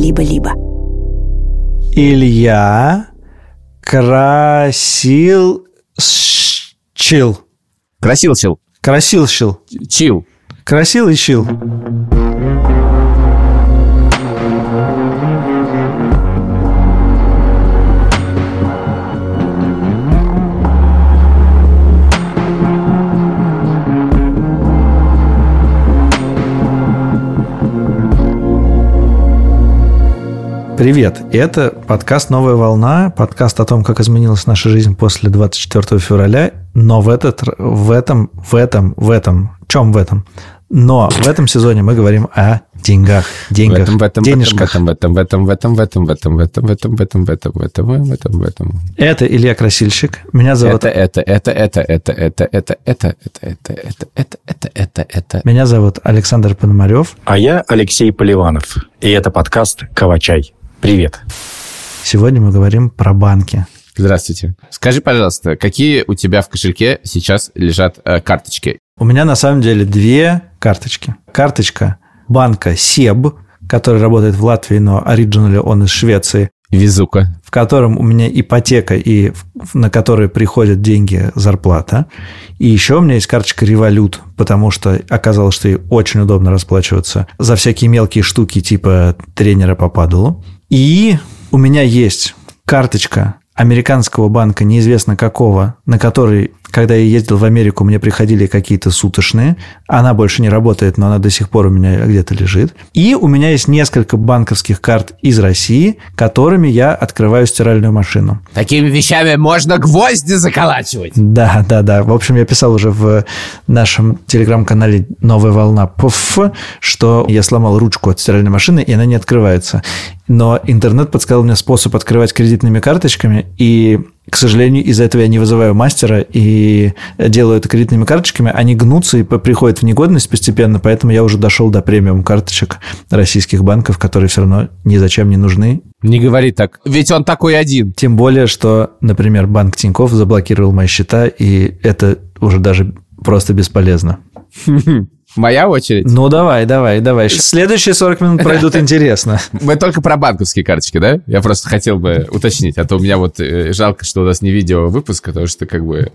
либо-либо. Илья красил чил. Красилчил. Красилщил. Чил. Красил и чил. Привет! Это подкаст «Новая волна», подкаст о том, как изменилась наша жизнь после 24 февраля, но в, этот, в этом, в этом, в этом, в чем в этом? Но в этом сезоне мы говорим о деньгах, деньгах, в этом, в этом, денежках. В этом, в этом, в этом, в этом, в этом, в этом, в этом, в этом, в этом, в этом, в этом, в этом. Это Илья Красильщик. Меня зовут... Это, это, это, это, это, это, это, это, это, это, это, это, это, это, это. Меня зовут Александр Пономарев. А я Алексей Поливанов. И это подкаст «Кавачай». Привет. Сегодня мы говорим про банки. Здравствуйте. Скажи, пожалуйста, какие у тебя в кошельке сейчас лежат э, карточки? У меня на самом деле две карточки. Карточка банка СЕБ, который работает в Латвии, но оригинально он из Швеции, Везука. в котором у меня ипотека и на которой приходят деньги зарплата. И еще у меня есть карточка Револют, потому что оказалось, что ей очень удобно расплачиваться за всякие мелкие штуки типа тренера по падалу. И у меня есть карточка американского банка, неизвестно какого, на который, когда я ездил в Америку, мне приходили какие-то суточные. Она больше не работает, но она до сих пор у меня где-то лежит. И у меня есть несколько банковских карт из России, которыми я открываю стиральную машину. Такими вещами можно гвозди заколачивать. Да, да, да. В общем, я писал уже в нашем телеграм-канале «Новая волна ПФ», что я сломал ручку от стиральной машины, и она не открывается. Но интернет подсказал мне способ открывать кредитными карточками, и, к сожалению, из-за этого я не вызываю мастера и делаю это кредитными карточками. Они гнутся и приходят в негодность постепенно, поэтому я уже дошел до премиум карточек российских банков, которые все равно ни зачем не нужны. Не говори так. Ведь он такой один. Тем более, что, например, банк Тиньков заблокировал мои счета, и это уже даже просто бесполезно. Моя очередь. Ну, давай, давай, давай. Следующие 40 минут пройдут интересно. Мы только про банковские карточки, да? Я просто хотел бы уточнить, а то у меня вот э, жалко, что у нас не видео выпуск, потому что как бы...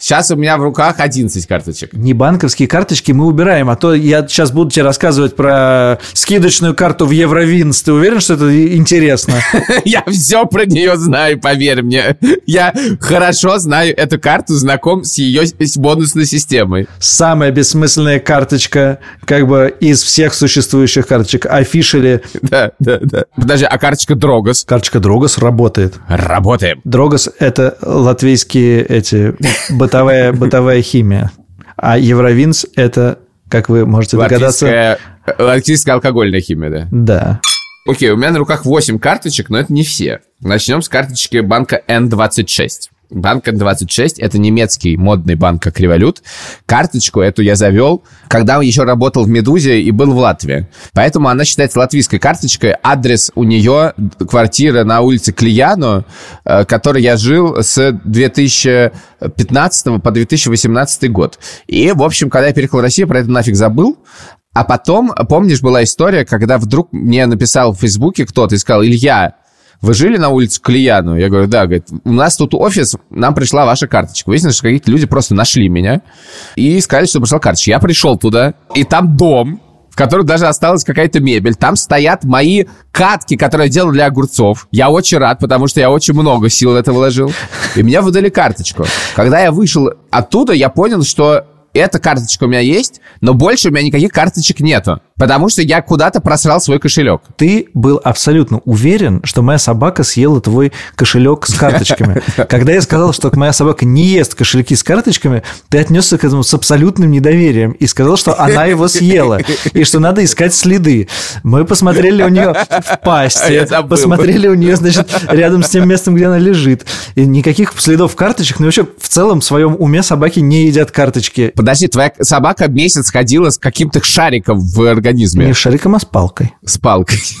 Сейчас у меня в руках 11 карточек. Не банковские карточки мы убираем, а то я сейчас буду тебе рассказывать про скидочную карту в Евровинс. Ты уверен, что это интересно? Я все про нее знаю, поверь мне. Я хорошо знаю эту карту, знаком с ее бонусной системой. Самая бессмысленная карточка как бы из всех существующих карточек. Афишили. Да, да, да. Подожди, а карточка Дрогос? Карточка Дрогос работает. Работаем. Дрогос – это латвийские эти бытовая, бытовая химия. А Евровинс – это, как вы можете догадаться... Латвийская, латвийская алкогольная химия, да. Да. Окей, у меня на руках 8 карточек, но это не все. Начнем с карточки банка N26. Банк N26 – это немецкий модный банк, как Револют. Карточку эту я завел, когда еще работал в «Медузе» и был в Латвии. Поэтому она считается латвийской карточкой. Адрес у нее – квартира на улице Клияно, э, которой я жил с 2015 по 2018 год. И, в общем, когда я переехал в Россию, про это нафиг забыл. А потом, помнишь, была история, когда вдруг мне написал в Фейсбуке кто-то и сказал, Илья, вы жили на улице Клияну? Я говорю, да. Говорит, у нас тут офис, нам пришла ваша карточка. Выяснилось, что какие-то люди просто нашли меня и сказали, что пришла карточка. Я пришел туда, и там дом, в котором даже осталась какая-то мебель. Там стоят мои катки, которые я делал для огурцов. Я очень рад, потому что я очень много сил в это вложил. И мне выдали карточку. Когда я вышел оттуда, я понял, что эта карточка у меня есть, но больше у меня никаких карточек нету. Потому что я куда-то просрал свой кошелек. Ты был абсолютно уверен, что моя собака съела твой кошелек с карточками. Когда я сказал, что моя собака не ест кошельки с карточками, ты отнесся к этому с абсолютным недоверием и сказал, что она его съела, и что надо искать следы. Мы посмотрели у нее в пасти, забыл. посмотрели у нее, значит, рядом с тем местом, где она лежит. И никаких следов карточек, но вообще в целом в своем уме собаки не едят карточки. Подожди, твоя собака месяц ходила с каким-то шариком в организме. Не шариком, а с палкой. С палкой.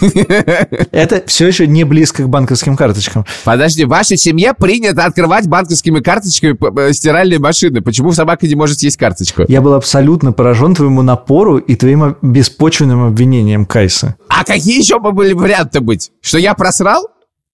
Это все еще не близко к банковским карточкам. Подожди, в вашей семье принято открывать банковскими карточками стиральные машины. Почему собака не может съесть карточку? Я был абсолютно поражен твоему напору и твоим беспочвенным обвинением Кайса. А какие еще бы были варианты быть? Что я просрал?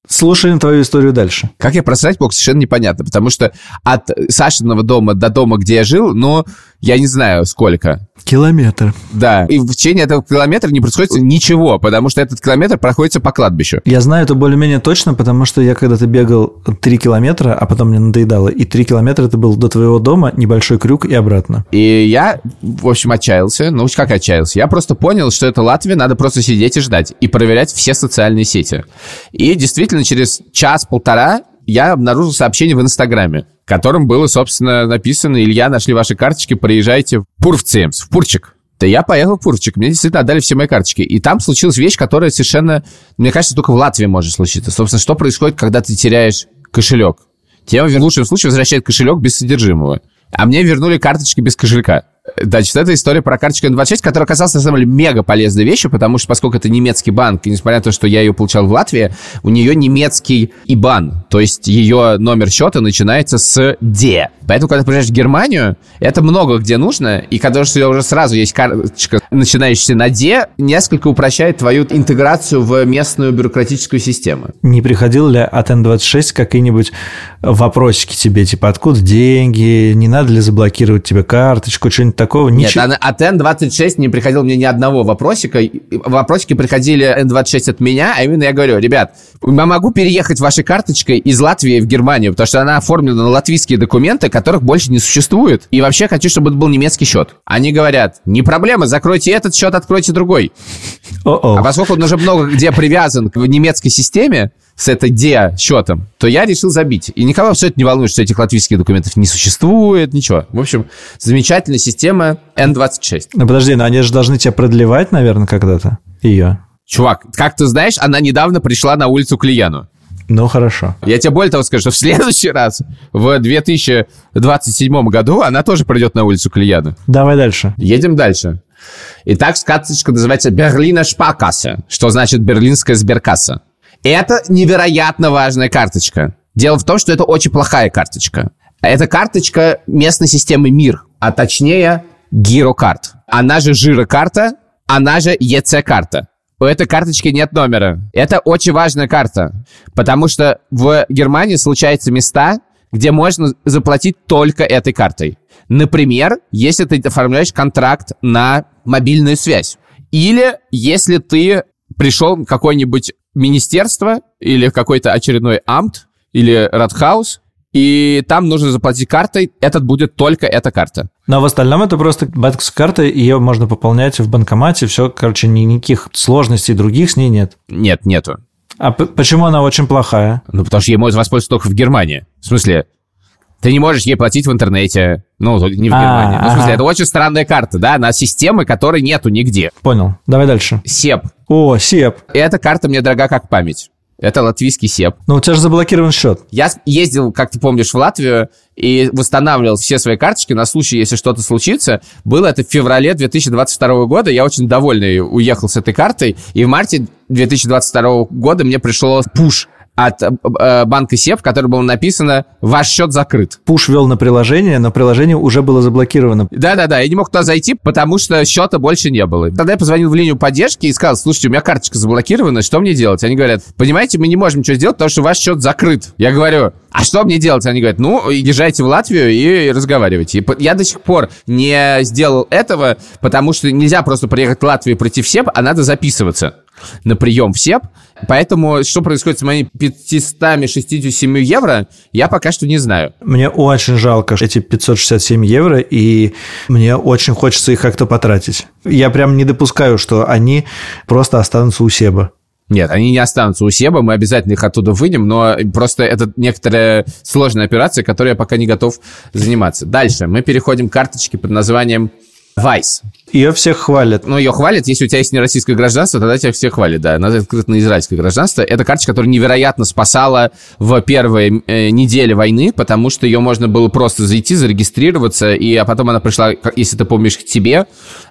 Слушаем твою историю дальше. Как я просрать мог, совершенно непонятно, потому что от Сашиного дома до дома, где я жил, ну, я не знаю сколько. Километр. Да, и в течение этого километра не происходит ничего, потому что этот километр проходится по кладбищу. Я знаю это более-менее точно, потому что я когда-то бегал 3 километра, а потом мне надоедало, и 3 километра это был до твоего дома, небольшой крюк и обратно. И я, в общем, отчаялся. Ну, как отчаялся? Я просто понял, что это Латвия, надо просто сидеть и ждать, и проверять все социальные сети. И действительно, через час-полтора я обнаружил сообщение в Инстаграме, в котором было, собственно, написано «Илья, нашли ваши карточки, приезжайте в Пурвцемс, в Пурчик». Да я поехал в Пурчик, мне действительно отдали все мои карточки. И там случилась вещь, которая совершенно, мне кажется, только в Латвии может случиться. Собственно, что происходит, когда ты теряешь кошелек? Тебе в лучшем случае возвращает кошелек без содержимого. А мне вернули карточки без кошелька. Значит, это история про карточку N26, которая оказалась, на самом деле, мега полезной вещью, потому что, поскольку это немецкий банк, и несмотря на то, что я ее получал в Латвии, у нее немецкий IBAN, то есть ее номер счета начинается с D. Поэтому, когда ты приезжаешь в Германию, это много где нужно, и когда у тебя уже сразу есть карточка, начинающаяся на D, несколько упрощает твою интеграцию в местную бюрократическую систему. Не приходил ли от N26 какие-нибудь вопросики тебе, типа, откуда деньги, не надо ли заблокировать тебе карточку, что-нибудь такого? Ничего. Нет, от N26 не приходил мне ни одного вопросика. Вопросики приходили N26 от меня, а именно я говорю, ребят, я могу переехать вашей карточкой из Латвии в Германию, потому что она оформлена на латвийские документы, которых больше не существует. И вообще хочу, чтобы это был немецкий счет. Они говорят, не проблема, закройте этот счет, откройте другой. О-о. А поскольку он уже много где привязан к немецкой системе, с этой D счетом, то я решил забить. И никого все это не волнует, что этих латвийских документов не существует, ничего. В общем, замечательная система N26. Ну подожди, но они же должны тебя продлевать, наверное, когда-то ее. Чувак, как ты знаешь, она недавно пришла на улицу к Лияну. Ну, хорошо. Я тебе более того скажу, что в следующий раз, в 2027 году, она тоже придет на улицу к Лияну. Давай дальше. Едем дальше. Итак, карточка называется Берлина Шпакасса, что значит берлинская сберкасса. Это невероятно важная карточка. Дело в том, что это очень плохая карточка. Это карточка местной системы МИР, а точнее гирокарт. Она же жирокарта, она же ЕЦ-карта. У этой карточки нет номера. Это очень важная карта, потому что в Германии случаются места, где можно заплатить только этой картой. Например, если ты оформляешь контракт на мобильную связь. Или если ты пришел в какое-нибудь министерство или какой-то очередной амт или Радхаус, и там нужно заплатить картой, этот будет только эта карта. Но в остальном это просто банковская карта, ее можно пополнять в банкомате, все, короче, никаких сложностей других с ней нет. Нет, нету. А почему она очень плохая? Ну, потому что ей можно воспользоваться только в Германии. В смысле, ты не можешь ей платить в интернете. Ну, не в Германии. Ну, в смысле, это очень странная карта, да, на системы, которой нету нигде. Понял. Давай дальше. СЕП. О, СЕП. Эта карта мне дорога как память. Это латвийский СЕП. Но у тебя же заблокирован счет. Я ездил, как ты помнишь, в Латвию и восстанавливал все свои карточки на случай, если что-то случится. Было это в феврале 2022 года. Я очень довольный уехал с этой картой. И в марте 2022 года мне пришло пуш от э, банка СЕП, в котором было написано «Ваш счет закрыт». Пуш вел на приложение, но приложение уже было заблокировано. Да-да-да, я не мог туда зайти, потому что счета больше не было. Тогда я позвонил в линию поддержки и сказал, слушайте, у меня карточка заблокирована, что мне делать? Они говорят, понимаете, мы не можем ничего сделать, потому что ваш счет закрыт. Я говорю, а что мне делать? Они говорят, ну, езжайте в Латвию и разговаривайте. И я до сих пор не сделал этого, потому что нельзя просто приехать в Латвию и пройти в СЕП, а надо записываться на прием в СЕП. Поэтому что происходит с моими 567 евро, я пока что не знаю. Мне очень жалко эти 567 евро, и мне очень хочется их как-то потратить. Я прям не допускаю, что они просто останутся у Себа. Нет, они не останутся у Себа, мы обязательно их оттуда вынем, но просто это некоторая сложная операция, которой я пока не готов заниматься. Дальше мы переходим к карточке под названием Vice. Ее всех хвалят. Ну, ее хвалят, если у тебя есть нероссийское гражданство, тогда тебя все хвалят, да. Надо открыто на израильское гражданство. Это карточка, которая невероятно спасала в первые э, недели войны, потому что ее можно было просто зайти, зарегистрироваться, и а потом она пришла, если ты помнишь, к тебе,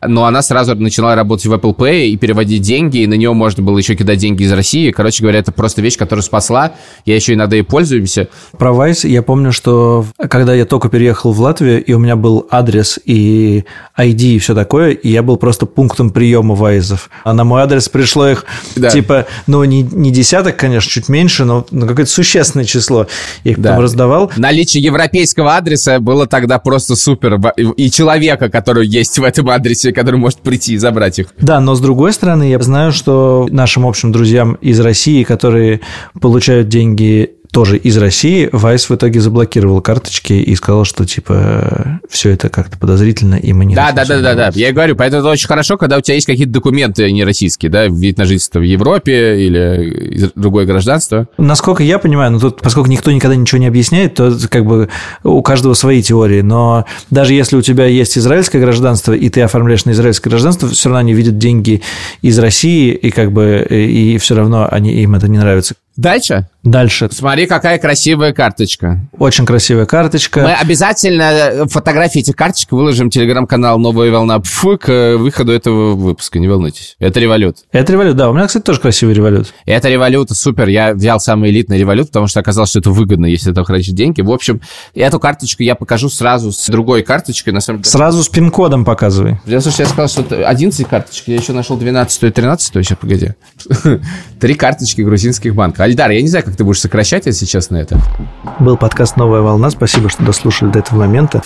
но она сразу начала работать в Apple Pay и переводить деньги, и на нее можно было еще кидать деньги из России. Короче говоря, это просто вещь, которая спасла. Я еще иногда и пользуемся. Про Вайс я помню, что когда я только переехал в Латвию, и у меня был адрес и ID и все такое, и я был просто пунктом приема Вайзов. А на мой адрес пришло их, да. типа, ну, не, не десяток, конечно, чуть меньше, но, но какое-то существенное число. Я их да. там раздавал. Наличие европейского адреса было тогда просто супер. И человека, который есть в этом адресе, который может прийти и забрать их. Да, но с другой стороны, я знаю, что нашим общим друзьям из России, которые получают деньги тоже из России, Вайс в итоге заблокировал карточки и сказал, что типа все это как-то подозрительно, и мы не Да, да, да, да, да. Я говорю, поэтому это очень хорошо, когда у тебя есть какие-то документы не российские, да, вид на жительство в Европе или другое гражданство. Насколько я понимаю, ну тут, поскольку никто никогда ничего не объясняет, то как бы у каждого свои теории. Но даже если у тебя есть израильское гражданство, и ты оформляешь на израильское гражданство, все равно они видят деньги из России, и как бы и все равно они, им это не нравится. Дальше? Дальше. Смотри, какая красивая карточка. Очень красивая карточка. Мы обязательно э, фотографии этих карточек выложим в телеграм-канал «Новая волна ПФ» к выходу этого выпуска, не волнуйтесь. Это револют. Это револют, да. У меня, кстати, тоже красивый револют. Это револют, супер. Я взял самый элитный револют, потому что оказалось, что это выгодно, если это хранить деньги. В общем, эту карточку я покажу сразу с другой карточкой. На самом деле. Сразу с пин-кодом показывай. Я, слушай, я сказал, что 11 карточек, я еще нашел 12 и 13 сейчас, погоди. Три карточки грузинских банков. Альдар, я не знаю, как ты будешь сокращать, если честно, это. Был подкаст «Новая волна». Спасибо, что дослушали до этого момента.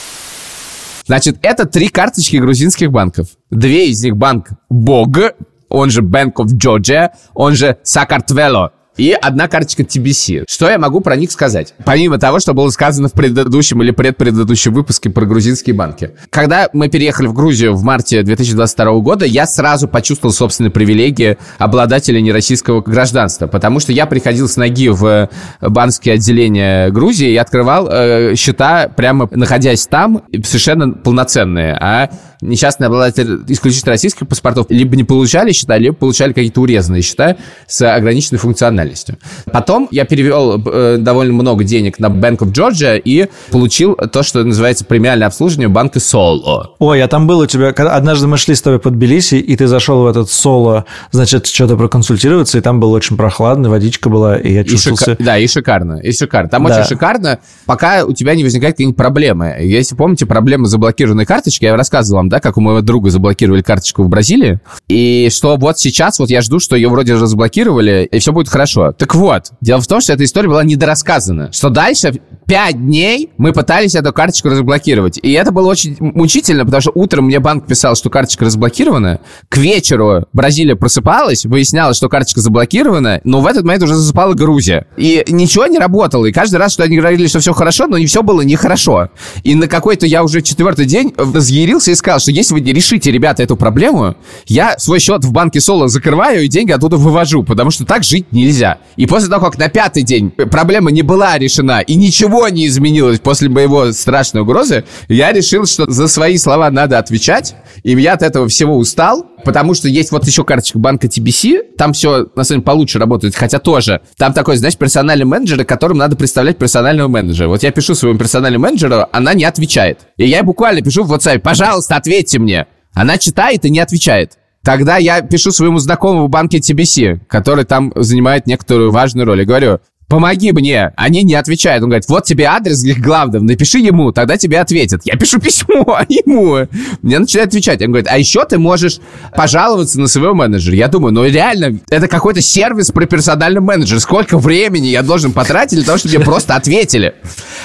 Значит, это три карточки грузинских банков. Две из них банк БОГ, он же Bank of Georgia, он же Сакартвело и одна карточка TBC. Что я могу про них сказать? Помимо того, что было сказано в предыдущем или предпредыдущем выпуске про грузинские банки. Когда мы переехали в Грузию в марте 2022 года, я сразу почувствовал собственные привилегии обладателя нероссийского гражданства, потому что я приходил с ноги в банковские отделения Грузии и открывал э, счета прямо находясь там, совершенно полноценные, а несчастные обладатели исключительно российских паспортов либо не получали счета, либо получали какие-то урезанные счета с ограниченной функциональностью. Потом я перевел э, довольно много денег на Bank of Georgia и получил то, что называется премиальное обслуживание банка Solo. Ой, а там был у тебя... Однажды мы шли с тобой под Тбилиси, и ты зашел в этот Solo, значит, что-то проконсультироваться, и там было очень прохладно, водичка была, и я чувствовался... И шика... Да, и шикарно, и шикарно. Там да. очень шикарно, пока у тебя не возникает какие-нибудь проблемы. Если помните проблемы с заблокированной карточкой, я рассказывал вам, да, как у моего друга заблокировали карточку в Бразилии, и что вот сейчас вот я жду, что ее вроде разблокировали, и все будет хорошо. Так вот, дело в том, что эта история была недорассказана, что дальше пять дней мы пытались эту карточку разблокировать. И это было очень мучительно, потому что утром мне банк писал, что карточка разблокирована. К вечеру Бразилия просыпалась, выяснялось, что карточка заблокирована, но в этот момент уже засыпала Грузия. И ничего не работало. И каждый раз, что они говорили, что все хорошо, но не все было нехорошо. И на какой-то я уже четвертый день разъярился и сказал, что если вы не решите, ребята, эту проблему, я свой счет в банке Соло закрываю и деньги оттуда вывожу, потому что так жить нельзя. И после того, как на пятый день проблема не была решена и ничего не изменилось после моего страшной угрозы, я решил, что за свои слова надо отвечать, и я от этого всего устал, потому что есть вот еще карточка банка TBC, там все, на самом деле, получше работает, хотя тоже. Там такой, знаешь, персональный менеджер, которым надо представлять персонального менеджера. Вот я пишу своему персональному менеджеру, она не отвечает. И я буквально пишу в WhatsApp, пожалуйста, ответьте мне. Она читает и не отвечает. Тогда я пишу своему знакомому в банке TBC, который там занимает некоторую важную роль. И говорю, помоги мне. Они не отвечают. Он говорит, вот тебе адрес главного, напиши ему, тогда тебе ответят. Я пишу письмо ему. Мне начинает отвечать. Он говорит, а еще ты можешь пожаловаться на своего менеджера. Я думаю, ну реально, это какой-то сервис про персональный менеджер. Сколько времени я должен потратить для того, чтобы мне просто ответили?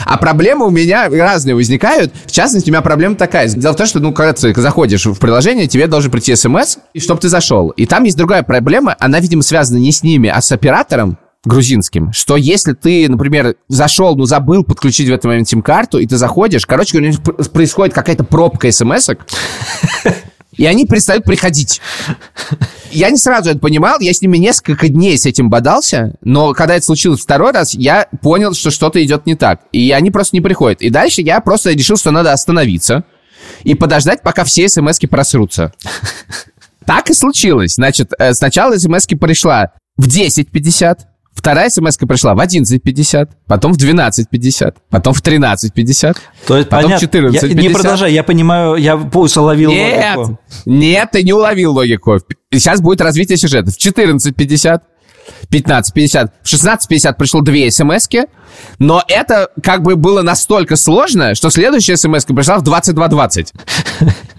А проблемы у меня разные возникают. В частности, у меня проблема такая. Дело в том, что, ну, когда ты заходишь в приложение, тебе должен прийти смс, чтобы ты зашел. И там есть другая проблема. Она, видимо, связана не с ними, а с оператором грузинским, что если ты, например, зашел, но забыл подключить в этот момент сим-карту, и ты заходишь, короче говоря, происходит какая-то пробка смс и они перестают приходить. Я не сразу это понимал, я с ними несколько дней с этим бодался, но когда это случилось второй раз, я понял, что что-то идет не так, и они просто не приходят. И дальше я просто решил, что надо остановиться, и подождать, пока все смс просрутся. Так и случилось. Значит, э, сначала смс пришла в 10.50, Вторая смс пришла в 11.50, потом в 12.50, потом в 13.50, То есть, потом понятно. в 14.50. Я, не продолжай, я понимаю, я пульс уловил Нет, логику. нет, ты не уловил логику. Сейчас будет развитие сюжета. В 14.50, 15.50, в 16.50 пришло две смс но это как бы было настолько сложно, что следующая смс пришла в 22.20.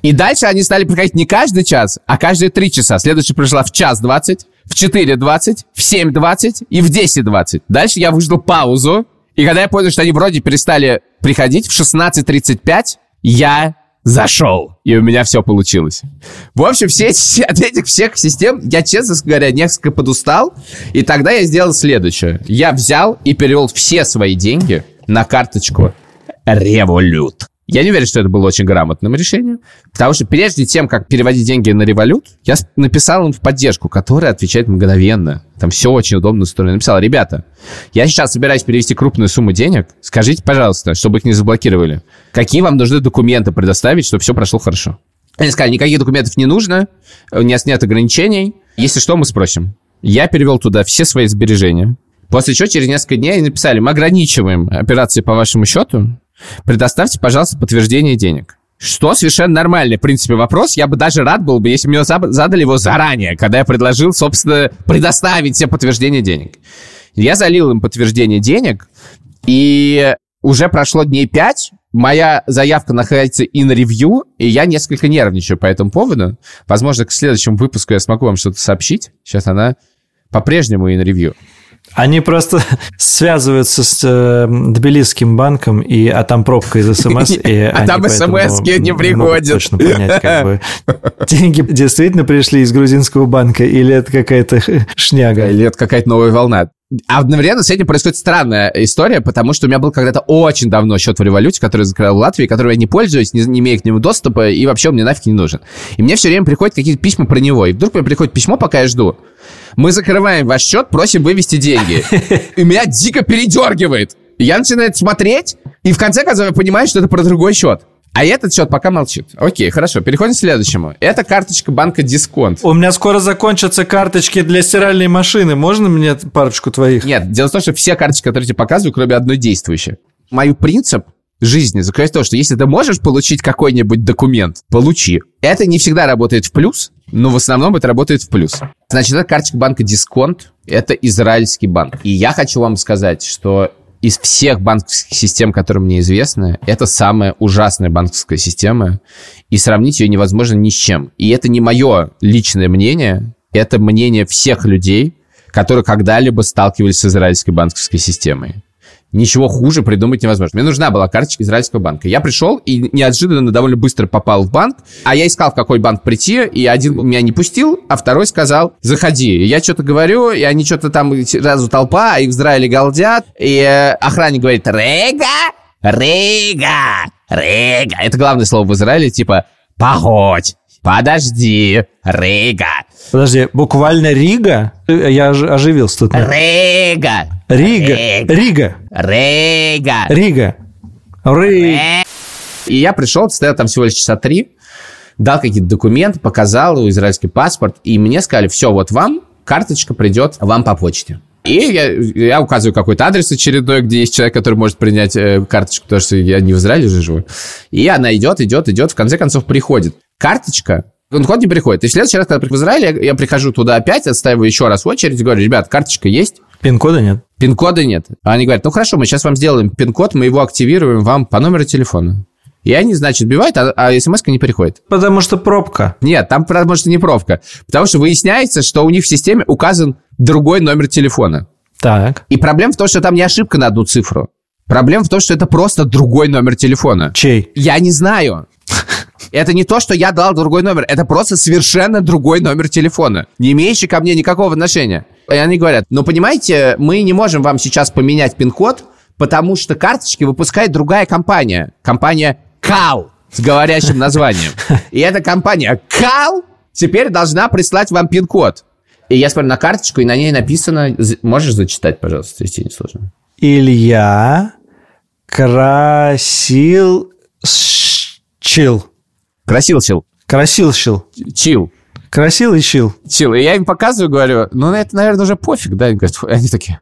И дальше они стали приходить не каждый час, а каждые три часа. Следующая пришла в час 20, в 4.20, в 7.20 и в 10.20. Дальше я выждал паузу, и когда я понял, что они вроде перестали приходить, в 16.35 я зашел, и у меня все получилось. В общем, все от этих всех систем я, честно говоря, несколько подустал, и тогда я сделал следующее. Я взял и перевел все свои деньги на карточку Revolut. Я не уверен, что это было очень грамотным решением, потому что прежде тем, как переводить деньги на револют, я написал им в поддержку, которая отвечает мгновенно. Там все очень удобно устроено. Написал, ребята, я сейчас собираюсь перевести крупную сумму денег, скажите, пожалуйста, чтобы их не заблокировали, какие вам нужны документы предоставить, чтобы все прошло хорошо. Они сказали, никаких документов не нужно, у нас нет ограничений, если что, мы спросим. Я перевел туда все свои сбережения, После чего через несколько дней они написали, мы ограничиваем операции по вашему счету, предоставьте, пожалуйста, подтверждение денег. Что совершенно нормальный, в принципе, вопрос. Я бы даже рад был бы, если бы мне задали его заранее, когда я предложил, собственно, предоставить все подтверждения денег. Я залил им подтверждение денег, и уже прошло дней пять, моя заявка находится in review, и я несколько нервничаю по этому поводу. Возможно, к следующему выпуску я смогу вам что-то сообщить. Сейчас она по-прежнему in review. Они просто связываются с э, Тбилисским банком, и, а там пробка из СМС. И А там СМС-ки не приходят. точно понять, как бы, деньги действительно пришли из грузинского банка, или это какая-то шняга. Или это какая-то новая волна. А одновременно с этим происходит странная история, потому что у меня был когда-то очень давно счет в революте, который закрыл в Латвии, который я не пользуюсь, не, не имею к нему доступа, и вообще он мне нафиг не нужен. И мне все время приходят какие-то письма про него. И вдруг мне приходит письмо, пока я жду. Мы закрываем ваш счет, просим вывести деньги. И меня дико передергивает. Я начинаю смотреть, и в конце концов я понимаю, что это про другой счет. А этот счет пока молчит. Окей, хорошо, переходим к следующему. Это карточка банка Дисконт. У меня скоро закончатся карточки для стиральной машины. Можно мне парочку твоих? Нет, дело в том, что все карточки, которые я тебе показываю, кроме одной действующей. Мой принцип жизни заключается в том, что если ты можешь получить какой-нибудь документ, получи. Это не всегда работает в плюс, но в основном это работает в плюс. Значит, это карточка банка Дисконт, это израильский банк. И я хочу вам сказать, что из всех банковских систем, которые мне известны, это самая ужасная банковская система, и сравнить ее невозможно ни с чем. И это не мое личное мнение, это мнение всех людей, которые когда-либо сталкивались с израильской банковской системой. Ничего хуже придумать невозможно. Мне нужна была карточка израильского банка. Я пришел и неожиданно довольно быстро попал в банк, а я искал, в какой банк прийти, и один меня не пустил, а второй сказал, заходи. И я что-то говорю, и они что-то там сразу толпа, а их в Израиле галдят, и э, охранник говорит, Рега, Рега, Рега. Это главное слово в Израиле, типа, погодь, подожди, Рега, Подожди, буквально Рига? Я ож- оживился тут. Рига. Рега. Рига. Рега. Рига. Ри. И я пришел, стоял там всего лишь часа три, дал какие-то документы, показал израильский паспорт, и мне сказали, все, вот вам карточка придет вам по почте. И я, я указываю какой-то адрес очередной, где есть человек, который может принять э, карточку, потому что я не в Израиле же живу. И она идет, идет, идет, в конце концов приходит. Карточка, он не приходит. И в следующий раз, когда я в Израиле, я, я прихожу туда опять, отстаиваю еще раз очередь, говорю, ребят, карточка есть? Пин-кода нет? Пин-кода нет. А они говорят, ну хорошо, мы сейчас вам сделаем пин-код, мы его активируем вам по номеру телефона. И они, значит, бивают, а, а смс не приходит. Потому что пробка. Нет, там потому что не пробка. Потому что выясняется, что у них в системе указан другой номер телефона. Так. И проблема в том, что там не ошибка на одну цифру. Проблема в том, что это просто другой номер телефона. Чей? Я не знаю. Это не то, что я дал другой номер, это просто совершенно другой номер телефона, не имеющий ко мне никакого отношения. И они говорят, ну, понимаете, мы не можем вам сейчас поменять пин-код, потому что карточки выпускает другая компания. Компания КАЛ с говорящим названием. И эта компания КАЛ теперь должна прислать вам пин-код. И я смотрю на карточку, и на ней написано... Можешь зачитать, пожалуйста, если не сложно? Илья красил чил. Красилчил. Красилщил. Чил. Красил и щил. Чил. И я им показываю, говорю, ну, это, наверное, уже пофиг, да? Они говорят, они такие,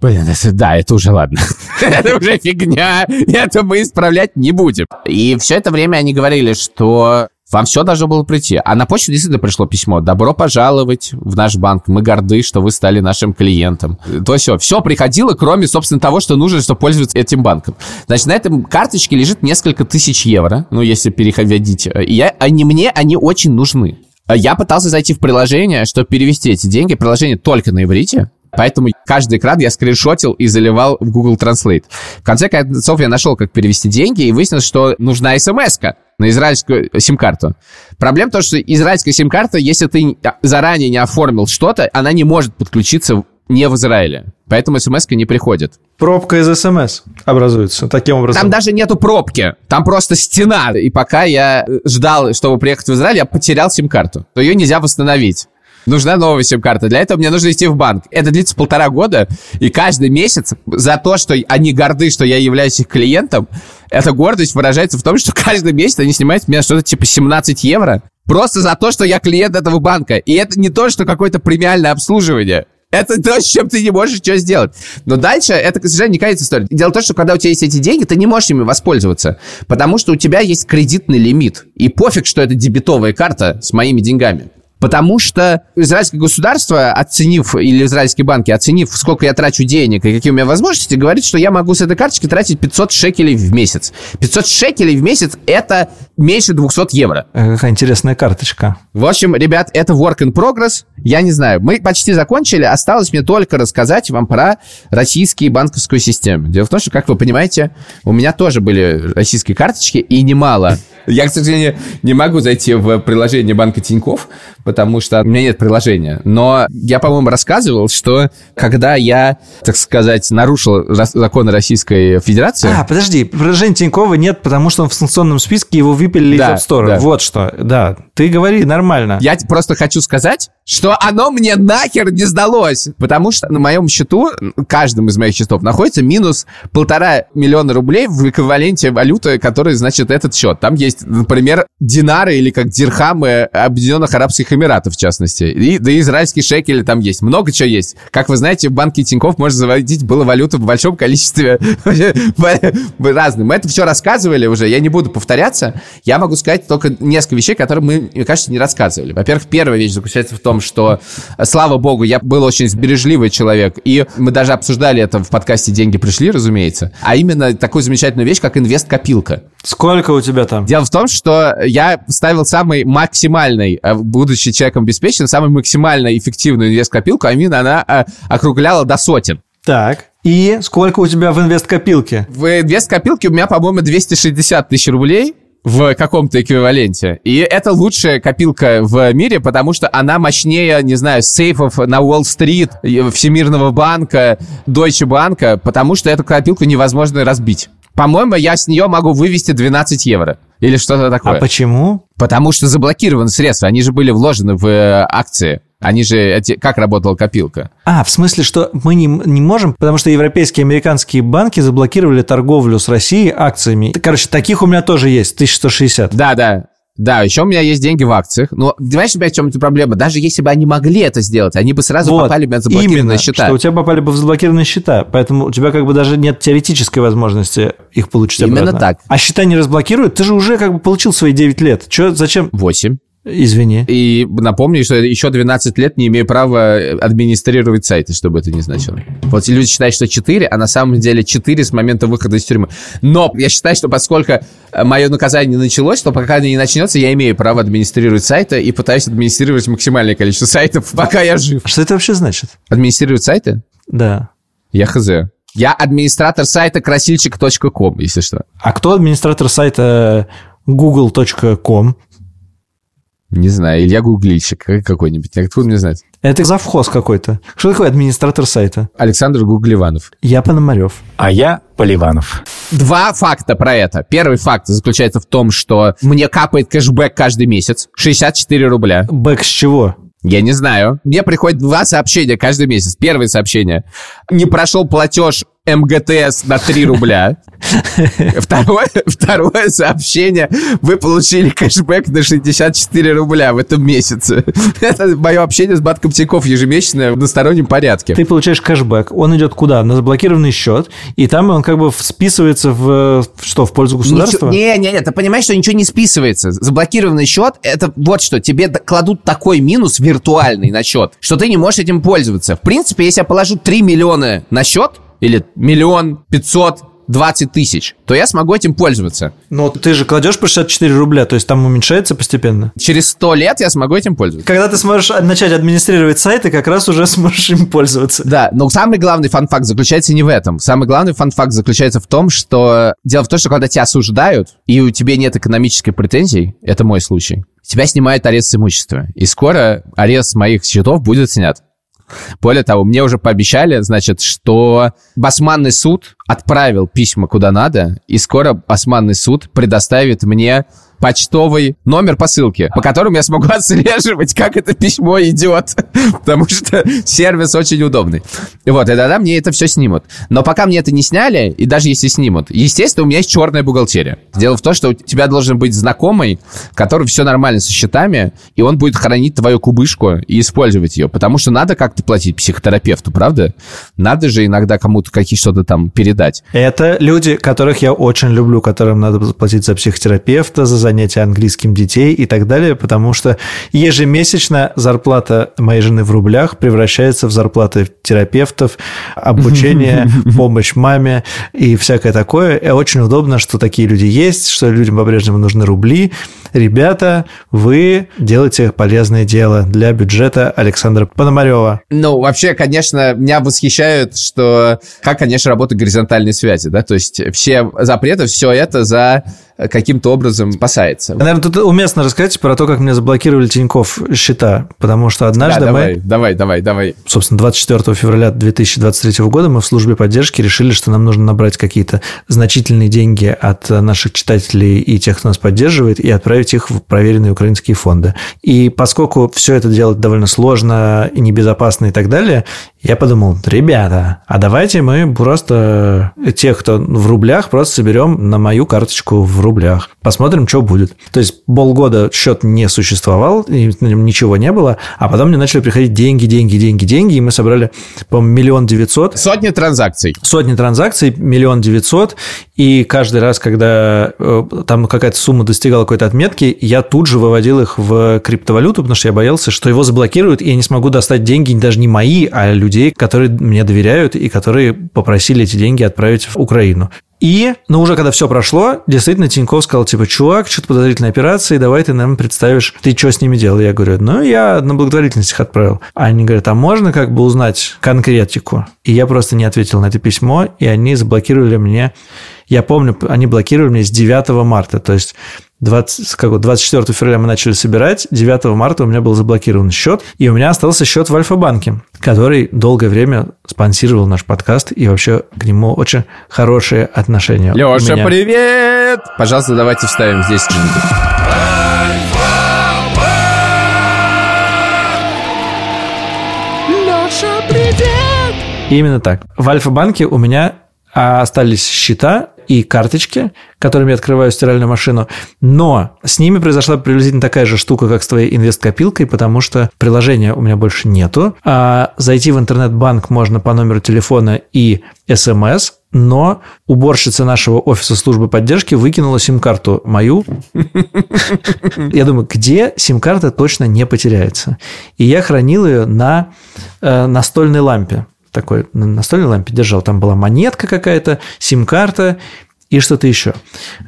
блин, это, да, это уже ладно. это уже фигня, это мы исправлять не будем. И все это время они говорили, что вам все должно было прийти. А на почту действительно пришло письмо. Добро пожаловать в наш банк. Мы горды, что вы стали нашим клиентом. То все. Все приходило, кроме, собственно, того, что нужно, чтобы пользоваться этим банком. Значит, на этом карточке лежит несколько тысяч евро. Ну, если переходить. Я, они мне, они очень нужны. Я пытался зайти в приложение, чтобы перевести эти деньги. Приложение только на иврите. Поэтому каждый экран я скриншотил и заливал в Google Translate. В конце концов я нашел, как перевести деньги, и выяснилось, что нужна смс на израильскую сим-карту. Проблема в том, что израильская сим-карта, если ты заранее не оформил что-то, она не может подключиться не в Израиле. Поэтому смс не приходит. Пробка из смс образуется таким образом. Там даже нету пробки, там просто стена. И пока я ждал, чтобы приехать в Израиль, я потерял сим-карту. То ее нельзя восстановить. Нужна новая сим-карта. Для этого мне нужно идти в банк. Это длится полтора года, и каждый месяц за то, что они горды, что я являюсь их клиентом, эта гордость выражается в том, что каждый месяц они снимают с меня что-то типа 17 евро. Просто за то, что я клиент этого банка. И это не то, что какое-то премиальное обслуживание. Это то, с чем ты не можешь ничего сделать. Но дальше это, к сожалению, не конец истории. Дело в том, что когда у тебя есть эти деньги, ты не можешь ими воспользоваться, потому что у тебя есть кредитный лимит. И пофиг, что это дебетовая карта с моими деньгами. Потому что израильское государство, оценив, или израильские банки, оценив, сколько я трачу денег и какие у меня возможности, говорит, что я могу с этой карточки тратить 500 шекелей в месяц. 500 шекелей в месяц – это меньше 200 евро. Какая интересная карточка. В общем, ребят, это work in progress. Я не знаю, мы почти закончили. Осталось мне только рассказать вам про российские банковскую систему. Дело в том, что, как вы понимаете, у меня тоже были российские карточки, и немало. Я, к сожалению, не могу зайти в приложение банка Тиньков, потому что у меня нет приложения. Но я, по-моему, рассказывал, что когда я, так сказать, нарушил законы Российской Федерации... А, подожди, приложения Тинькова нет, потому что он в санкционном списке, его выпилили Да, из App Store. да. Вот что, да. Ты говори нормально. Я просто хочу сказать, что оно мне нахер не сдалось. Потому что на моем счету, каждом из моих счетов, находится минус полтора миллиона рублей в эквиваленте валюты, который, значит, этот счет. Там есть, например, динары или как дирхамы Объединенных Арабских Эмиратов, в частности. И, да и израильские шекели там есть. Много чего есть. Как вы знаете, в банке Тинькофф можно заводить было валюту в большом количестве разным. Мы это все рассказывали уже, я не буду повторяться. Я могу сказать только несколько вещей, которые мы, мне кажется, не рассказывали. Во-первых, первая вещь заключается в том, что, э, слава богу, я был очень сбережливый человек, и мы даже обсуждали это в подкасте «Деньги пришли», разумеется, а именно такую замечательную вещь, как инвест-копилка. Сколько у тебя там? Дело в том, что я ставил самый максимальный, э, будучи человеком обеспеченным, самую максимально эффективную инвест-копилку, а именно она э, округляла до сотен. Так. И сколько у тебя в инвест-копилке? В инвест-копилке у меня, по-моему, 260 тысяч рублей в каком-то эквиваленте. И это лучшая копилка в мире, потому что она мощнее, не знаю, сейфов на Уолл-стрит, Всемирного банка, Deutsche банка, потому что эту копилку невозможно разбить. По-моему, я с нее могу вывести 12 евро. Или что-то такое. А почему? Потому что заблокированы средства, они же были вложены в э, акции. Они же, эти, как работала копилка? А, в смысле, что мы не, не можем, потому что европейские и американские банки заблокировали торговлю с Россией акциями. Короче, таких у меня тоже есть, 1160. Да, да. Да, еще у меня есть деньги в акциях. Но понимаешь, опять в чем проблема? Даже если бы они могли это сделать, они бы сразу Вот, попали бы на заблокированные именно, счета. что у тебя попали бы в заблокированные счета, поэтому у тебя как бы даже нет теоретической возможности их получить Именно обратно. так. А счета не разблокируют, ты же уже как бы получил свои 9 лет. Че, зачем? 8. Извини. И напомню, что еще 12 лет не имею права администрировать сайты, чтобы это не значило. Вот люди считают, что 4, а на самом деле 4 с момента выхода из тюрьмы. Но я считаю, что поскольку мое наказание началось, то пока оно не начнется, я имею право администрировать сайты и пытаюсь администрировать максимальное количество сайтов, пока я жив. Что это вообще значит? Администрировать сайты? Да. Я хз. Я администратор сайта красильщик.ком, если что. А кто администратор сайта google.com? Не знаю, Илья Гуглильщик как- какой-нибудь. Откуда мне знать? Это завхоз какой-то. Что такое администратор сайта? Александр Гугливанов. Я Пономарев. А я Поливанов. Два факта про это. Первый факт заключается в том, что мне капает кэшбэк каждый месяц. 64 рубля. Бэк с чего? Я не знаю. Мне приходит два сообщения каждый месяц. Первое сообщение. Не прошел платеж МГТС на 3 рубля. Второе, второе сообщение. Вы получили кэшбэк на 64 рубля в этом месяце. Это мое общение с банком Тинькофф ежемесячное в одностороннем порядке. Ты получаешь кэшбэк, он идет куда? На заблокированный счет, и там он как бы списывается в что, в пользу государства? Не-не-не, ты понимаешь, что ничего не списывается. Заблокированный счет, это вот что, тебе кладут такой минус виртуальный на счет, что ты не можешь этим пользоваться. В принципе, если я положу 3 миллиона на счет, или миллион пятьсот 20 тысяч, то я смогу этим пользоваться. Но ты же кладешь по 64 рубля, то есть там уменьшается постепенно. Через 100 лет я смогу этим пользоваться. Когда ты сможешь начать администрировать сайты, как раз уже сможешь им пользоваться. Да, но самый главный фан-факт заключается не в этом. Самый главный фан-факт заключается в том, что дело в том, что когда тебя осуждают, и у тебя нет экономической претензий, это мой случай, тебя снимают арест имущества. И скоро арест моих счетов будет снят. Более того, мне уже пообещали, значит, что Басманный суд отправил письма куда надо, и скоро Басманный суд предоставит мне почтовый номер посылки, по которому я смогу отслеживать, как это письмо идет, потому что сервис очень удобный. Вот, и тогда мне это все снимут. Но пока мне это не сняли, и даже если снимут, естественно, у меня есть черная бухгалтерия. Дело в том, что у тебя должен быть знакомый, который все нормально со счетами, и он будет хранить твою кубышку и использовать ее, потому что надо как-то платить психотерапевту, правда? Надо же иногда кому-то какие что-то там передать. Это люди, которых я очень люблю, которым надо заплатить за психотерапевта, за занятия английским детей и так далее, потому что ежемесячно зарплата моей жены в рублях превращается в зарплаты терапевтов, обучение, помощь маме и всякое такое. И очень удобно, что такие люди есть, что людям по-прежнему нужны рубли. Ребята, вы делаете полезное дело для бюджета Александра Пономарева. Ну, вообще, конечно, меня восхищают, что как, конечно, работают горизонтальные связи, да, то есть все запреты, все это за каким-то образом спасается. Наверное, тут уместно рассказать про то, как мне заблокировали Тиньков счета, потому что однажды да, давай, мы... давай, давай, давай. Собственно, 24 февраля 2023 года мы в службе поддержки решили, что нам нужно набрать какие-то значительные деньги от наших читателей и тех, кто нас поддерживает, и отправить их в проверенные украинские фонды. И поскольку все это делать довольно сложно и небезопасно и так далее, я подумал, ребята, а давайте мы просто тех, кто в рублях, просто соберем на мою карточку в рублях. Посмотрим, что будет. То есть полгода счет не существовал, на нем ничего не было, а потом мне начали приходить деньги, деньги, деньги, деньги, и мы собрали, по-моему, миллион девятьсот. Сотни транзакций. Сотни транзакций, миллион девятьсот, и каждый раз, когда э, там какая-то сумма достигала какой-то отметки, я тут же выводил их в криптовалюту, потому что я боялся, что его заблокируют, и я не смогу достать деньги даже не мои, а люди людей, которые мне доверяют и которые попросили эти деньги отправить в Украину. И, ну, уже когда все прошло, действительно, Тиньков сказал, типа, чувак, что-то подозрительные операции, давай ты нам представишь, ты что с ними делал? Я говорю, ну, я на благотворительность их отправил. Они говорят, а можно как бы узнать конкретику? И я просто не ответил на это письмо, и они заблокировали мне я помню, они блокировали меня с 9 марта, то есть 20, как, 24 февраля мы начали собирать, 9 марта у меня был заблокирован счет, и у меня остался счет в Альфа-банке, который долгое время спонсировал наш подкаст, и вообще к нему очень хорошие отношения. Леша, привет! Пожалуйста, давайте вставим здесь что-нибудь. Именно так. В Альфа-банке у меня остались счета, и карточки, которыми я открываю стиральную машину, но с ними произошла приблизительно такая же штука, как с твоей инвест-копилкой, потому что приложения у меня больше нету, а зайти в интернет-банк можно по номеру телефона и смс, но уборщица нашего офиса службы поддержки выкинула сим-карту мою. Я думаю, где сим-карта точно не потеряется. И я хранил ее на э, настольной лампе такой на настольной лампе держал. Там была монетка какая-то, сим-карта и что-то еще.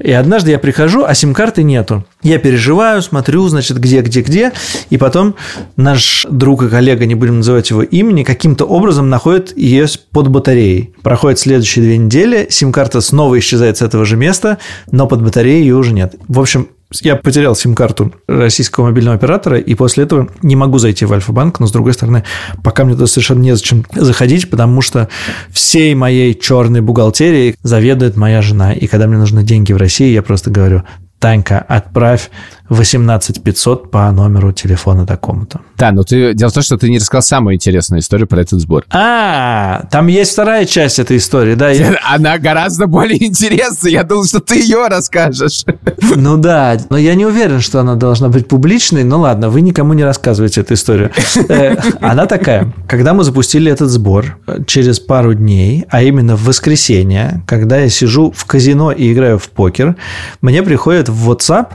И однажды я прихожу, а сим-карты нету. Я переживаю, смотрю, значит, где, где, где. И потом наш друг и коллега, не будем называть его имени, каким-то образом находит ее под батареей. Проходит следующие две недели, сим-карта снова исчезает с этого же места, но под батареей ее уже нет. В общем, я потерял сим-карту российского мобильного оператора, и после этого не могу зайти в Альфа-банк, но, с другой стороны, пока мне туда совершенно незачем заходить, потому что всей моей черной бухгалтерией заведует моя жена, и когда мне нужны деньги в России, я просто говорю, Танька, отправь 18 500 по номеру телефона такому-то. Да, но ты, дело в том, что ты не рассказал самую интересную историю про этот сбор. А, там есть вторая часть этой истории, да? Я... Она гораздо более интересная. Я думал, что ты ее расскажешь. Ну да, но я не уверен, что она должна быть публичной. Ну ладно, вы никому не рассказывайте эту историю. Э, она такая. Когда мы запустили этот сбор через пару дней, а именно в воскресенье, когда я сижу в казино и играю в покер, мне приходит в WhatsApp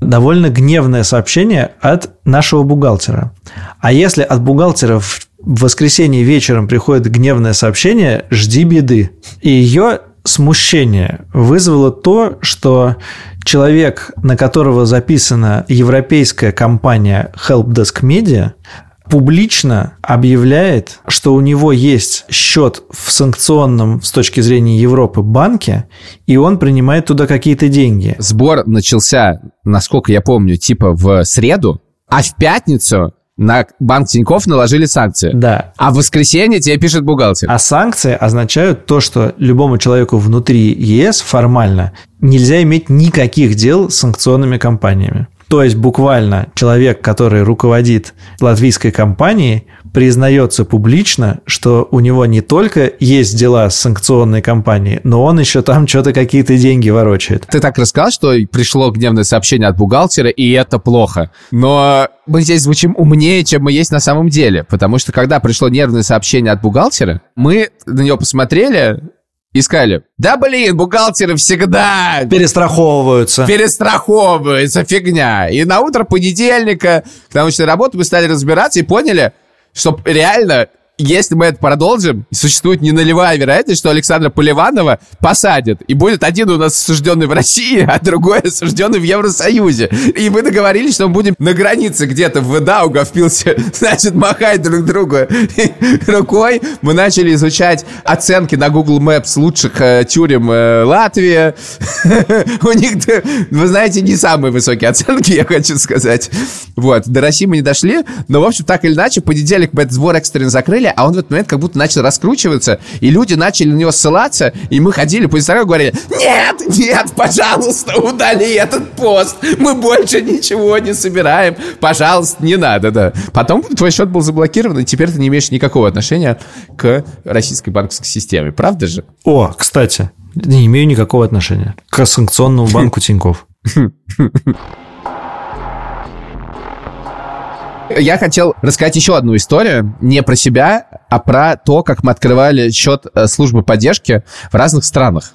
довольно гневное сообщение от нашего бухгалтера. А если от бухгалтера в воскресенье вечером приходит гневное сообщение, жди беды. И ее смущение вызвало то, что человек, на которого записана европейская компания Helpdesk Media, публично объявляет, что у него есть счет в санкционном с точки зрения Европы банке, и он принимает туда какие-то деньги. Сбор начался, насколько я помню, типа в среду, а в пятницу на банк Тиньков наложили санкции. Да. А в воскресенье тебе пишет бухгалтер. А санкции означают то, что любому человеку внутри ЕС формально нельзя иметь никаких дел с санкционными компаниями. То есть буквально человек, который руководит латвийской компанией, признается публично, что у него не только есть дела с санкционной компанией, но он еще там что-то какие-то деньги ворочает. Ты так рассказал, что пришло гневное сообщение от бухгалтера, и это плохо. Но мы здесь звучим умнее, чем мы есть на самом деле. Потому что когда пришло нервное сообщение от бухгалтера, мы на него посмотрели, Искали. Да блин, бухгалтеры всегда перестраховываются. Перестраховываются, фигня. И на утро понедельника к научной работе мы стали разбираться и поняли, что реально если мы это продолжим, существует не нулевая вероятность, что Александра Поливанова посадят. И будет один у нас осужденный в России, а другой осужденный в Евросоюзе. И мы договорились, что мы будем на границе где-то в Даугавпилсе, значит, махать друг другу рукой. Мы начали изучать оценки на Google Maps лучших э, тюрем э, Латвии. У них, вы знаете, не самые высокие оценки, я хочу сказать. Вот. До России мы не дошли, но, в общем, так или иначе, понедельник мы этот сбор экстренно закрыли, а он в этот момент как будто начал раскручиваться, и люди начали на него ссылаться, и мы ходили по Инстаграму и говорили, нет, нет, пожалуйста, удали этот пост, мы больше ничего не собираем, пожалуйста, не надо, да. Потом твой счет был заблокирован, и теперь ты не имеешь никакого отношения к российской банковской системе, правда же? О, кстати, не имею никакого отношения к санкционному банку Тиньков. Я хотел рассказать еще одну историю, не про себя, а про то, как мы открывали счет э, службы поддержки в разных странах.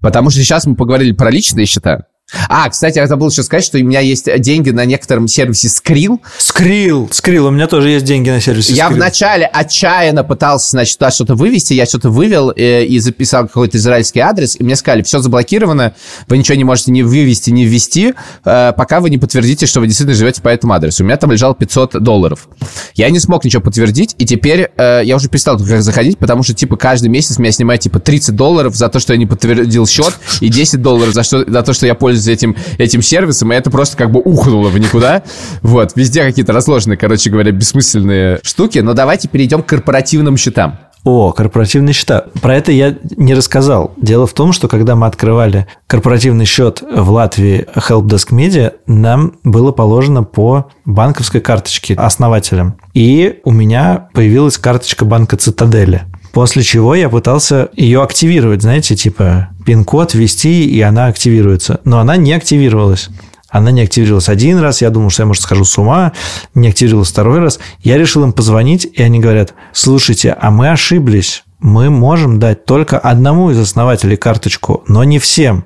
Потому что сейчас мы поговорили про личные счета, а, кстати, я забыл еще сказать, что у меня есть деньги на некотором сервисе Skrill. Skrill, Skrill, у меня тоже есть деньги на сервисе Я вначале отчаянно пытался, значит, туда что-то вывести, я что-то вывел э, и записал какой-то израильский адрес, и мне сказали, все заблокировано, вы ничего не можете ни вывести, ни ввести, э, пока вы не подтвердите, что вы действительно живете по этому адресу. У меня там лежало 500 долларов. Я не смог ничего подтвердить, и теперь э, я уже перестал туда заходить, потому что, типа, каждый месяц меня снимают, типа, 30 долларов за то, что я не подтвердил счет, и 10 долларов за, что, за то, что я пользуюсь пользуюсь этим, этим сервисом, и это просто как бы ухнуло в никуда. Вот, везде какие-то разложенные, короче говоря, бессмысленные штуки. Но давайте перейдем к корпоративным счетам. О, корпоративные счета. Про это я не рассказал. Дело в том, что когда мы открывали корпоративный счет в Латвии Helpdesk Media, нам было положено по банковской карточке основателям. И у меня появилась карточка банка Цитадели. После чего я пытался ее активировать, знаете, типа пин-код ввести, и она активируется. Но она не активировалась. Она не активировалась один раз, я думал, что я, может, схожу с ума, не активировалась второй раз. Я решил им позвонить, и они говорят, слушайте, а мы ошиблись, мы можем дать только одному из основателей карточку, но не всем.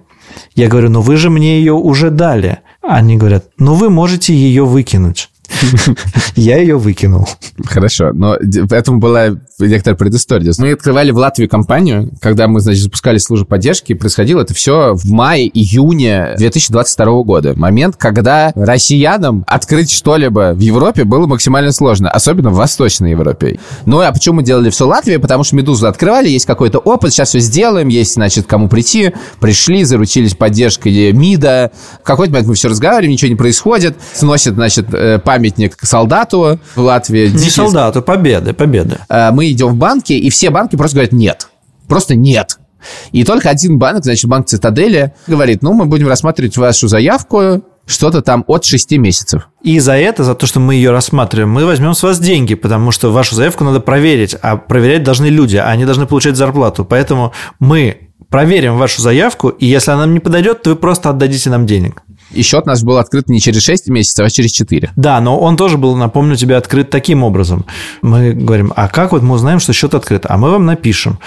Я говорю, ну вы же мне ее уже дали. Они говорят, ну вы можете ее выкинуть. Я ее выкинул. Хорошо, но в этом была некоторая предыстория. Мы открывали в Латвии компанию, когда мы, значит, запускали службу поддержки, происходило это все в мае-июне 2022 года. Момент, когда россиянам открыть что-либо в Европе было максимально сложно, особенно в Восточной Европе. Ну, а почему мы делали все Латвии? Потому что «Медузу» открывали, есть какой-то опыт, сейчас все сделаем, есть, значит, кому прийти. Пришли, заручились поддержкой МИДа. В какой-то момент мы все разговариваем, ничего не происходит. Сносят, значит, э, памятник солдату в Латвии. Не солдату, победы, победы. Э, мы идем в банки, и все банки просто говорят «нет». Просто «нет». И только один банк, значит, банк Цитадели, говорит, ну, мы будем рассматривать вашу заявку, что-то там от 6 месяцев. И за это, за то, что мы ее рассматриваем, мы возьмем с вас деньги, потому что вашу заявку надо проверить, а проверять должны люди, а они должны получать зарплату. Поэтому мы проверим вашу заявку, и если она нам не подойдет, то вы просто отдадите нам денег. И счет наш был открыт не через 6 месяцев, а через 4. Да, но он тоже был, напомню тебе, открыт таким образом. Мы говорим, а как вот мы узнаем, что счет открыт? А мы вам напишем.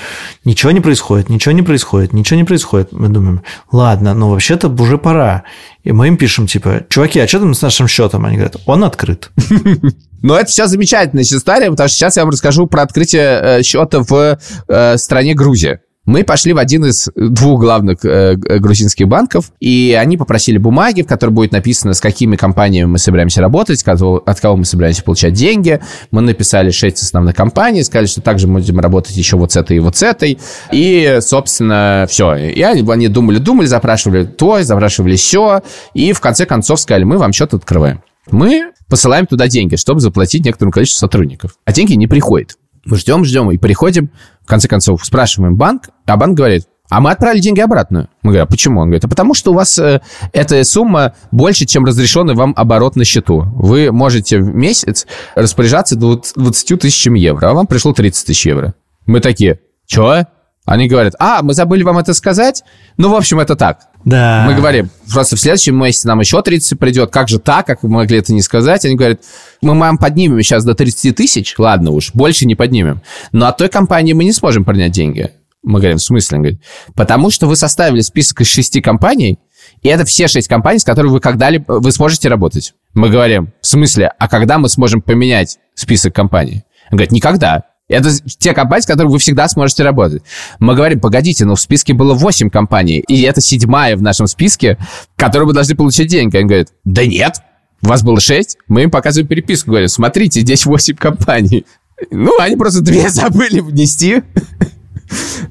Ничего не происходит, ничего не происходит, ничего не происходит. Мы думаем, ладно, но вообще-то уже пора. И мы им пишем, типа, чуваки, а что там с нашим счетом? Они говорят, он открыт. Но это сейчас замечательная история, потому что сейчас я вам расскажу про открытие э, счета в э, стране Грузия. Мы пошли в один из двух главных э, грузинских банков, и они попросили бумаги, в которой будет написано, с какими компаниями мы собираемся работать, от кого мы собираемся получать деньги. Мы написали шесть основных компаний, сказали, что также мы будем работать еще вот с этой и вот с этой. И, собственно, все. И они думали, думали, запрашивали то, запрашивали все, и в конце концов сказали, мы вам счет открываем. Мы посылаем туда деньги, чтобы заплатить некоторому количеству сотрудников. А деньги не приходят. Мы ждем, ждем и приходим, в конце концов, спрашиваем банк, а банк говорит, а мы отправили деньги обратно. Мы говорим, а почему? Он говорит, а потому что у вас э, эта сумма больше, чем разрешенный вам оборот на счету. Вы можете в месяц распоряжаться 20 тысячами евро, а вам пришло 30 тысяч евро. Мы такие, что? Они говорят, а, мы забыли вам это сказать? Ну, в общем, это так. Да. Мы говорим, просто в следующем месяце нам еще 30 придет. Как же так? Как вы могли это не сказать? Они говорят, мы вам поднимем сейчас до 30 тысяч. Ладно уж, больше не поднимем. Но от той компании мы не сможем принять деньги. Мы говорим, в смысле? Он говорит, потому что вы составили список из шести компаний, и это все шесть компаний, с которыми вы когда-либо вы сможете работать. Мы говорим, в смысле, а когда мы сможем поменять список компаний? Он говорит, никогда. Это те компании, с которыми вы всегда сможете работать. Мы говорим, погодите, но в списке было 8 компаний, и это седьмая в нашем списке, которой вы должны получить деньги. Они говорят, да нет, у вас было 6, мы им показываем переписку, говорим, смотрите, здесь 8 компаний. Ну, они просто две забыли внести.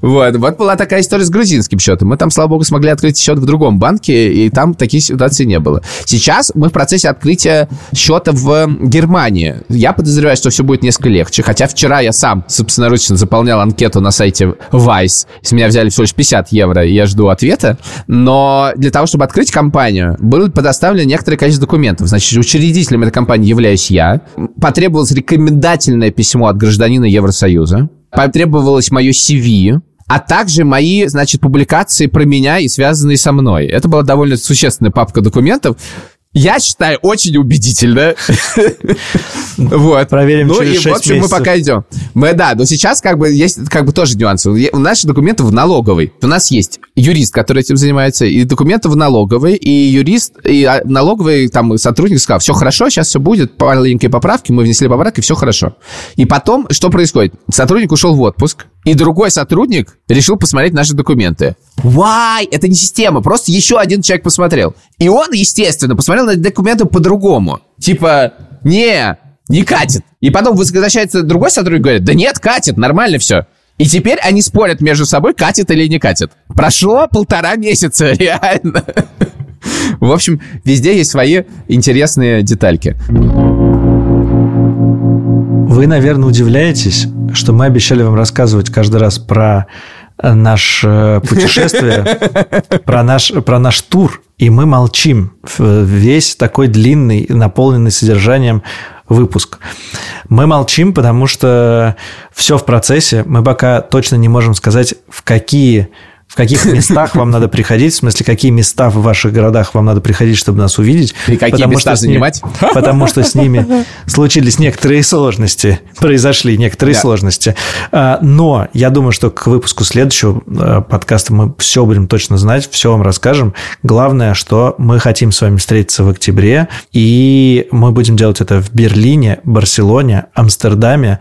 Вот. вот была такая история с грузинским счетом. Мы там, слава богу, смогли открыть счет в другом банке, и там таких ситуаций не было. Сейчас мы в процессе открытия счета в Германии. Я подозреваю, что все будет несколько легче. Хотя вчера я сам собственноручно заполнял анкету на сайте Vice. С меня взяли всего лишь 50 евро, и я жду ответа. Но для того, чтобы открыть компанию, было предоставлено некоторое количество документов. Значит, учредителем этой компании являюсь я. Потребовалось рекомендательное письмо от гражданина Евросоюза потребовалось мое CV, а также мои, значит, публикации про меня и связанные со мной. Это была довольно существенная папка документов. Я считаю, очень убедительно. Вот. Проверим ну, через и, в общем, мы пока идем. Мы, да, но сейчас как бы есть как бы тоже нюансы. У наши документы в налоговой. У нас есть юрист, который этим занимается, и документы в налоговой, и юрист, и а, налоговый там сотрудник сказал, все хорошо, сейчас все будет, маленькие поправки, мы внесли поправки, все хорошо. И потом, что происходит? Сотрудник ушел в отпуск, и другой сотрудник решил посмотреть наши документы. Why? Это не система, просто еще один человек посмотрел. И он, естественно, посмотрел на документы по-другому. Типа, не, не катит. И потом возвращается другой сотрудник и говорит, да нет, катит, нормально все. И теперь они спорят между собой, катит или не катит. Прошло полтора месяца, реально. В общем, везде есть свои интересные детальки. Вы, наверное, удивляетесь, что мы обещали вам рассказывать каждый раз про наше путешествие, про наш, про наш тур, и мы молчим. Весь такой длинный, наполненный содержанием выпуск. Мы молчим, потому что все в процессе. Мы пока точно не можем сказать, в какие в каких местах вам надо приходить, в смысле, какие места в ваших городах вам надо приходить, чтобы нас увидеть. И какие потому места что занимать. Ними, потому что с ними случились некоторые сложности, произошли некоторые да. сложности. А, но я думаю, что к выпуску следующего а, подкаста мы все будем точно знать, все вам расскажем. Главное, что мы хотим с вами встретиться в октябре, и мы будем делать это в Берлине, Барселоне, Амстердаме,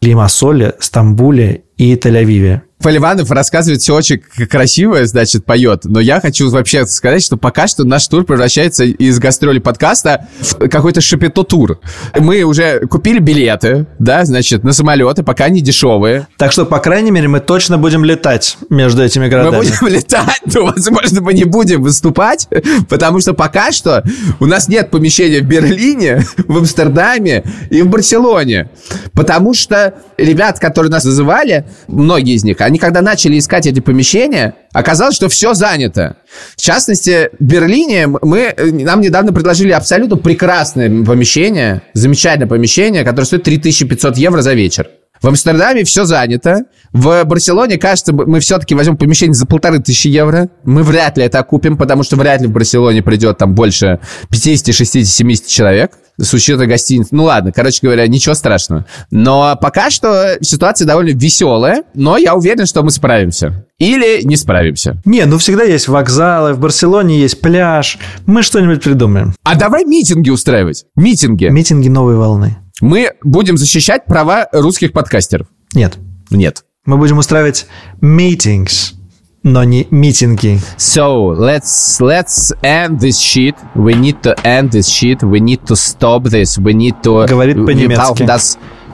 Лимассоле, Стамбуле и Тель-Авиве. Поливанов рассказывает все очень красиво, значит, поет. Но я хочу вообще сказать, что пока что наш тур превращается из гастроли подкаста в какой-то шапито-тур. Мы уже купили билеты, да, значит, на самолеты, пока они дешевые. Так что, по крайней мере, мы точно будем летать между этими городами. Мы будем летать, но, возможно, мы не будем выступать, потому что пока что у нас нет помещения в Берлине, в Амстердаме и в Барселоне. Потому что ребят, которые нас вызывали, многие из них, они когда начали искать эти помещения, оказалось, что все занято. В частности, в Берлине мы, нам недавно предложили абсолютно прекрасное помещение, замечательное помещение, которое стоит 3500 евро за вечер. В Амстердаме все занято. В Барселоне, кажется, мы все-таки возьмем помещение за полторы тысячи евро. Мы вряд ли это окупим, потому что вряд ли в Барселоне придет там больше 50, 60, 70 человек с учетом гостиниц. Ну ладно, короче говоря, ничего страшного. Но пока что ситуация довольно веселая, но я уверен, что мы справимся. Или не справимся. Не, ну всегда есть вокзалы, в Барселоне есть пляж. Мы что-нибудь придумаем. А давай митинги устраивать. Митинги. Митинги новой волны. Мы будем защищать права русских подкастеров. Нет. Нет. Мы будем устраивать meetings, но не митинги. So, let's, let's end this shit. We need to end this shit. We need to stop this. We need to... Говорит по-немецки.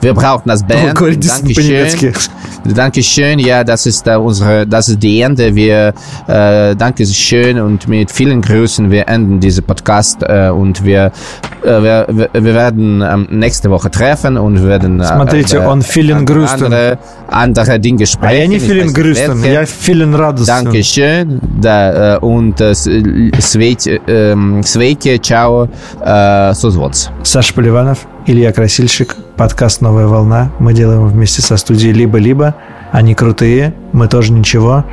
Wir brauchen das Band. Говорит по-немецки. Dankeschön. Ja, das ist uh, unsere, das ist die Ende. Wir äh, danke schön und mit vielen Grüßen wir enden diese Podcast äh, und wir, äh, wir, wir werden ähm, nächste Woche treffen und wir werden äh, Смотрите, он vielen Grüßen. Andere, andere Dinge sprechen. А я не vielen Grüßen, я vielen радостен. Dankeschön. Да, äh, und äh, свейте, äh, свейте, чао, äh, созвоц. Саша Поливанов. Илья Красильщик, Подкаст «Новая волна». Мы делаем вместе со студией «Либо-либо». Они крутые, мы тоже ничего.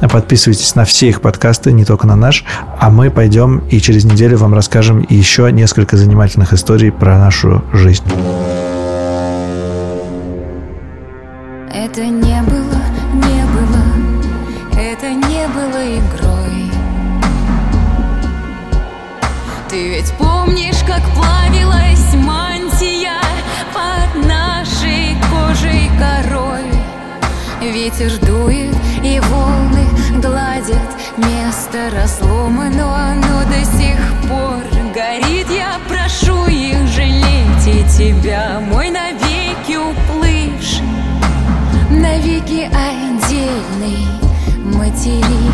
Подписывайтесь на все их подкасты, не только на наш. А мы пойдем и через неделю вам расскажем еще несколько занимательных историй про нашу жизнь. Это не Ветер дует и волны гладят место разломано, но до сих пор горит. Я прошу их жалеть и тебя, мой навеки уплывший, навеки отдельный материк.